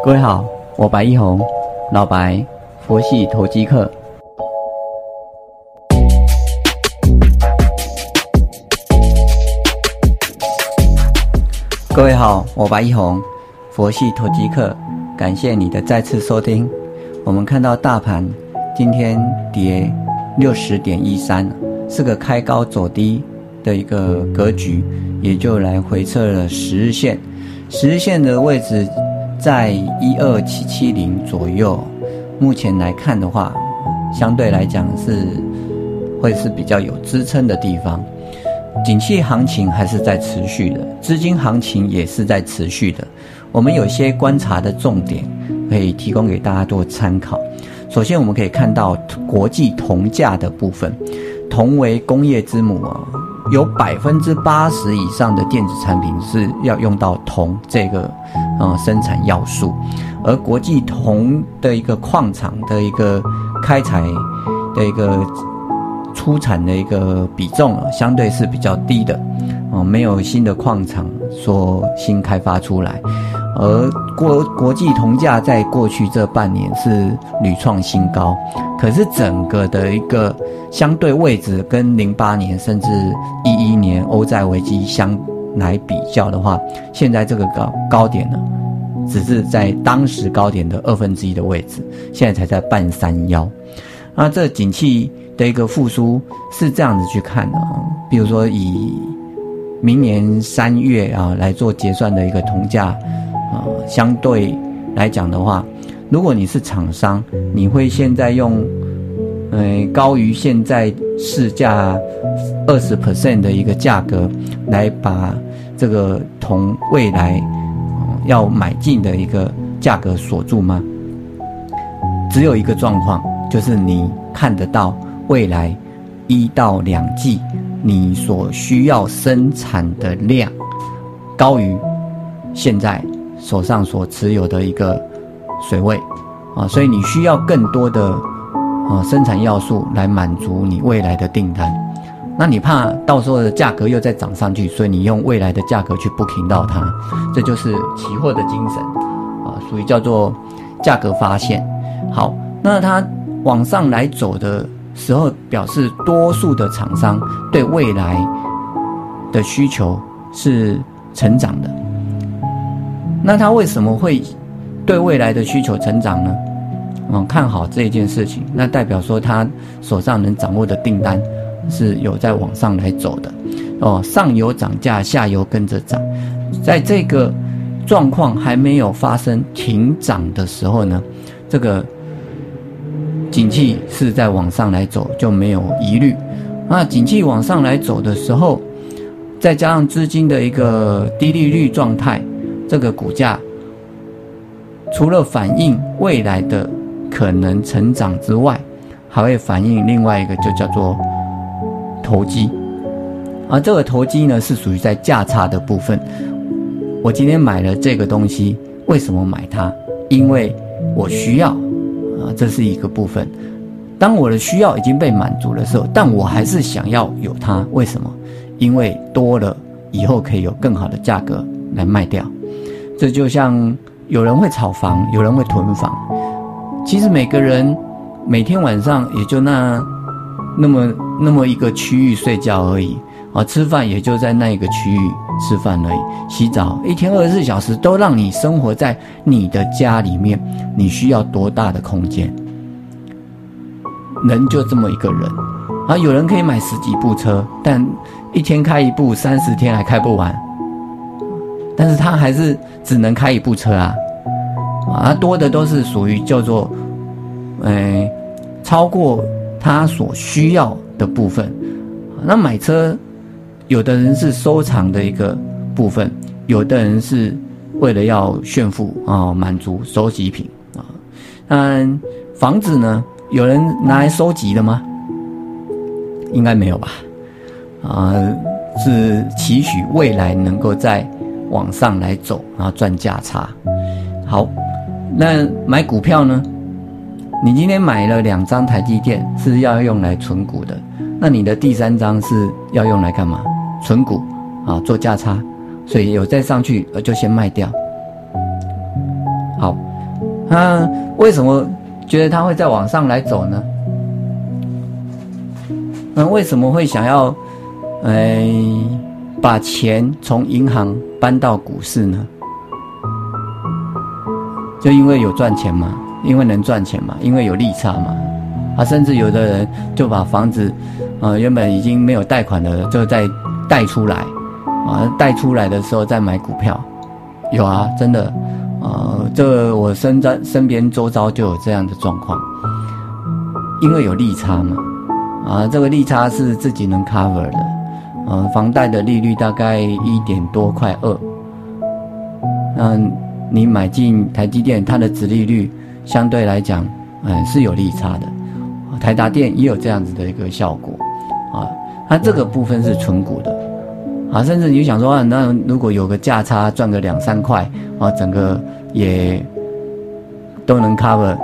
各位好，我白一红，老白，佛系投机客。各位好，我白一红，佛系投机客，感谢你的再次收听。我们看到大盘今天跌六十点一三，是个开高走低的一个格局，也就来回测了十日线，十日线的位置。在一二七七零左右，目前来看的话，相对来讲是会是比较有支撑的地方。景气行情还是在持续的，资金行情也是在持续的。我们有些观察的重点可以提供给大家做参考。首先，我们可以看到国际铜价的部分，铜为工业之母啊。有百分之八十以上的电子产品是要用到铜这个呃生产要素，而国际铜的一个矿场的一个开采的一个出产的一个比重啊，相对是比较低的，啊，没有新的矿场说新开发出来。而国国际铜价在过去这半年是屡创新高，可是整个的一个相对位置跟零八年甚至一一年欧债危机相来比较的话，现在这个高高点呢，只是在当时高点的二分之一的位置，现在才在半山腰。那这景气的一个复苏是这样子去看的啊，比如说以明年三月啊来做结算的一个铜价。相对来讲的话，如果你是厂商，你会现在用，呃，高于现在市价二十 percent 的一个价格来把这个铜未来要买进的一个价格锁住吗？只有一个状况，就是你看得到未来一到两季你所需要生产的量高于现在。手上所持有的一个水位，啊，所以你需要更多的啊生产要素来满足你未来的订单。那你怕到时候的价格又再涨上去，所以你用未来的价格去 booking 到它，这就是期货的精神，啊，属于叫做价格发现。好，那它往上来走的时候，表示多数的厂商对未来的需求是成长的。那他为什么会对未来的需求成长呢？嗯，看好这一件事情，那代表说他手上能掌握的订单是有在往上来走的。哦，上游涨价，下游跟着涨，在这个状况还没有发生停涨的时候呢，这个景气是在往上来走就没有疑虑。那景气往上来走的时候，再加上资金的一个低利率状态。这个股价除了反映未来的可能成长之外，还会反映另外一个，就叫做投机。而这个投机呢，是属于在价差的部分。我今天买了这个东西，为什么买它？因为我需要啊，这是一个部分。当我的需要已经被满足的时候，但我还是想要有它，为什么？因为多了以后可以有更好的价格来卖掉。这就像有人会炒房，有人会囤房。其实每个人每天晚上也就那那么那么一个区域睡觉而已啊，吃饭也就在那一个区域吃饭而已。洗澡一天二十四小时都让你生活在你的家里面，你需要多大的空间？人就这么一个人啊，有人可以买十几部车，但一天开一部，三十天还开不完。但是他还是只能开一部车啊，啊，多的都是属于叫做，哎，超过他所需要的部分。那买车，有的人是收藏的一个部分，有的人是为了要炫富啊，满足收集品啊。嗯，房子呢，有人拿来收集的吗？应该没有吧？啊，是期许未来能够在。往上来走，然后赚价差。好，那买股票呢？你今天买了两张台积电，是要用来存股的。那你的第三张是要用来干嘛？存股啊，做价差。所以有再上去，呃，就先卖掉。好，那为什么觉得它会再往上来走呢？那为什么会想要，哎，把钱从银行搬到股市呢？就因为有赚钱嘛，因为能赚钱嘛，因为有利差嘛。啊，甚至有的人就把房子，呃，原本已经没有贷款的，就再贷出来，啊，贷出来的时候再买股票，有啊，真的，呃，这我身在身边周遭就有这样的状况，因为有利差嘛，啊，这个利差是自己能 cover 的，呃，房贷的利率大概一点多快二，嗯，你买进台积电，它的值利率相对来讲，嗯，是有利差的。台达电也有这样子的一个效果，啊，它这个部分是纯股的，啊，甚至你想说啊，那如果有个价差赚个两三块，啊，整个也都能 cover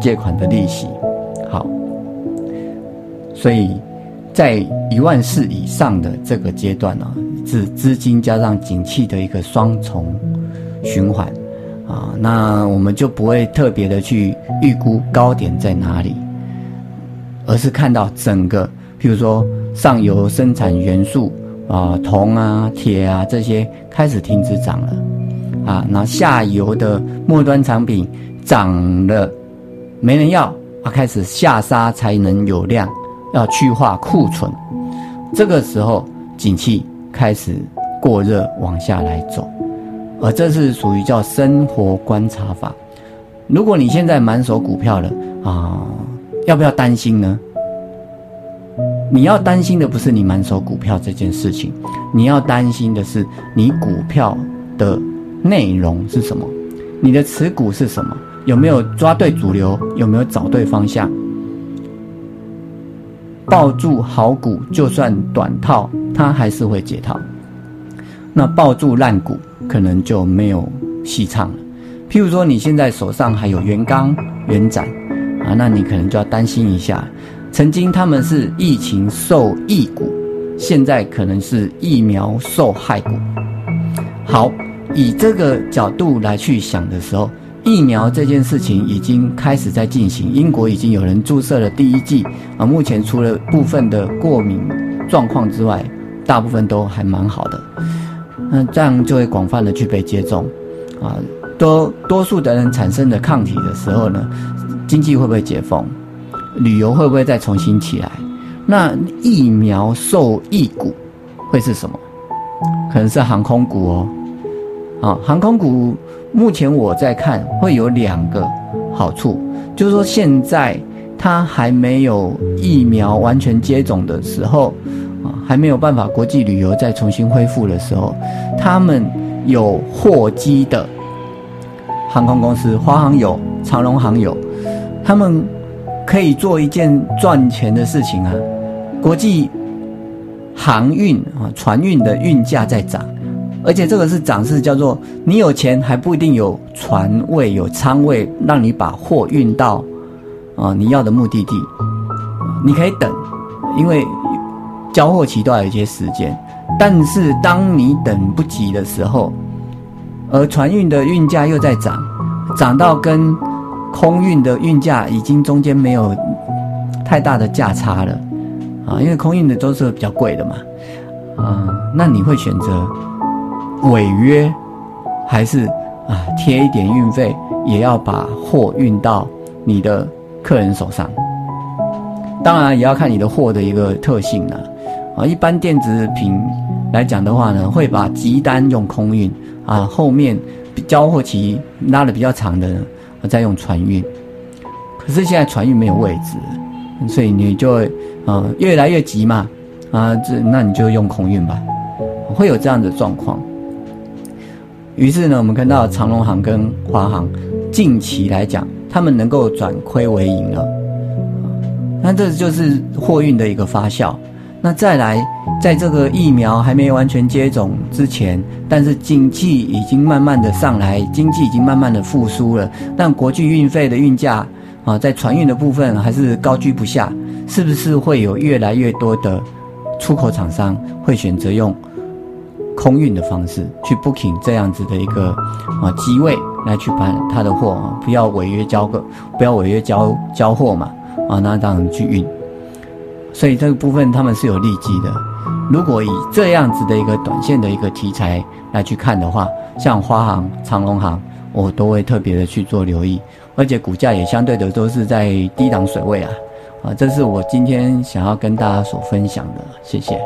借款的利息，好，所以在一万四以上的这个阶段呢，是资金加上景气的一个双重循环，啊，那我们就不会特别的去预估高点在哪里。而是看到整个，譬如说上游生产元素啊，铜啊、铁啊这些开始停止涨了，啊，那下游的末端产品涨了，没人要啊，开始下杀才能有量，要去化库存，这个时候景气开始过热往下来走，而这是属于叫生活观察法。如果你现在满手股票了啊。要不要担心呢？你要担心的不是你满手股票这件事情，你要担心的是你股票的内容是什么，你的持股是什么，有没有抓对主流，有没有找对方向？抱住好股，就算短套，它还是会解套；那抱住烂股，可能就没有戏唱了。譬如说，你现在手上还有元刚、元展。啊，那你可能就要担心一下，曾经他们是疫情受益股，现在可能是疫苗受害股。好，以这个角度来去想的时候，疫苗这件事情已经开始在进行，英国已经有人注射了第一剂啊，目前除了部分的过敏状况之外，大部分都还蛮好的。那这样就会广泛的去被接种，啊，多多数的人产生的抗体的时候呢？经济会不会解封？旅游会不会再重新起来？那疫苗受益股会是什么？可能是航空股哦。啊，航空股目前我在看会有两个好处，就是说现在它还没有疫苗完全接种的时候，啊，还没有办法国际旅游再重新恢复的时候，他们有货机的航空公司，华航有，长龙航有。他们可以做一件赚钱的事情啊！国际航运啊，船运的运价在涨，而且这个是涨势叫做你有钱还不一定有船位有仓位让你把货运到啊你要的目的地，你可以等，因为交货期都要有一些时间。但是当你等不及的时候，而船运的运价又在涨，涨到跟空运的运价已经中间没有太大的价差了，啊，因为空运的都是比较贵的嘛，啊，那你会选择违约，还是啊贴一点运费也要把货运到你的客人手上？当然也要看你的货的一个特性了，啊，一般电子品来讲的话呢，会把急单用空运，啊，后面交货期拉的比较长的。我在用船运，可是现在船运没有位置，所以你就会，呃，越来越急嘛，啊，这那你就用空运吧，会有这样的状况。于是呢，我们看到长龙航跟华航近期来讲，他们能够转亏为盈了，那这就是货运的一个发酵。那再来，在这个疫苗还没完全接种之前，但是经济已经慢慢的上来，经济已经慢慢的复苏了，但国际运费的运价啊，在船运的部分还是高居不下，是不是会有越来越多的出口厂商会选择用空运的方式去 booking 这样子的一个啊机位来去把他的货啊不要违约交个，不要违约交交货嘛，啊，那这样去运。所以这个部分他们是有利基的。如果以这样子的一个短线的一个题材来去看的话，像花行、长隆行，我都会特别的去做留意，而且股价也相对的都是在低档水位啊，啊，这是我今天想要跟大家所分享的，谢谢。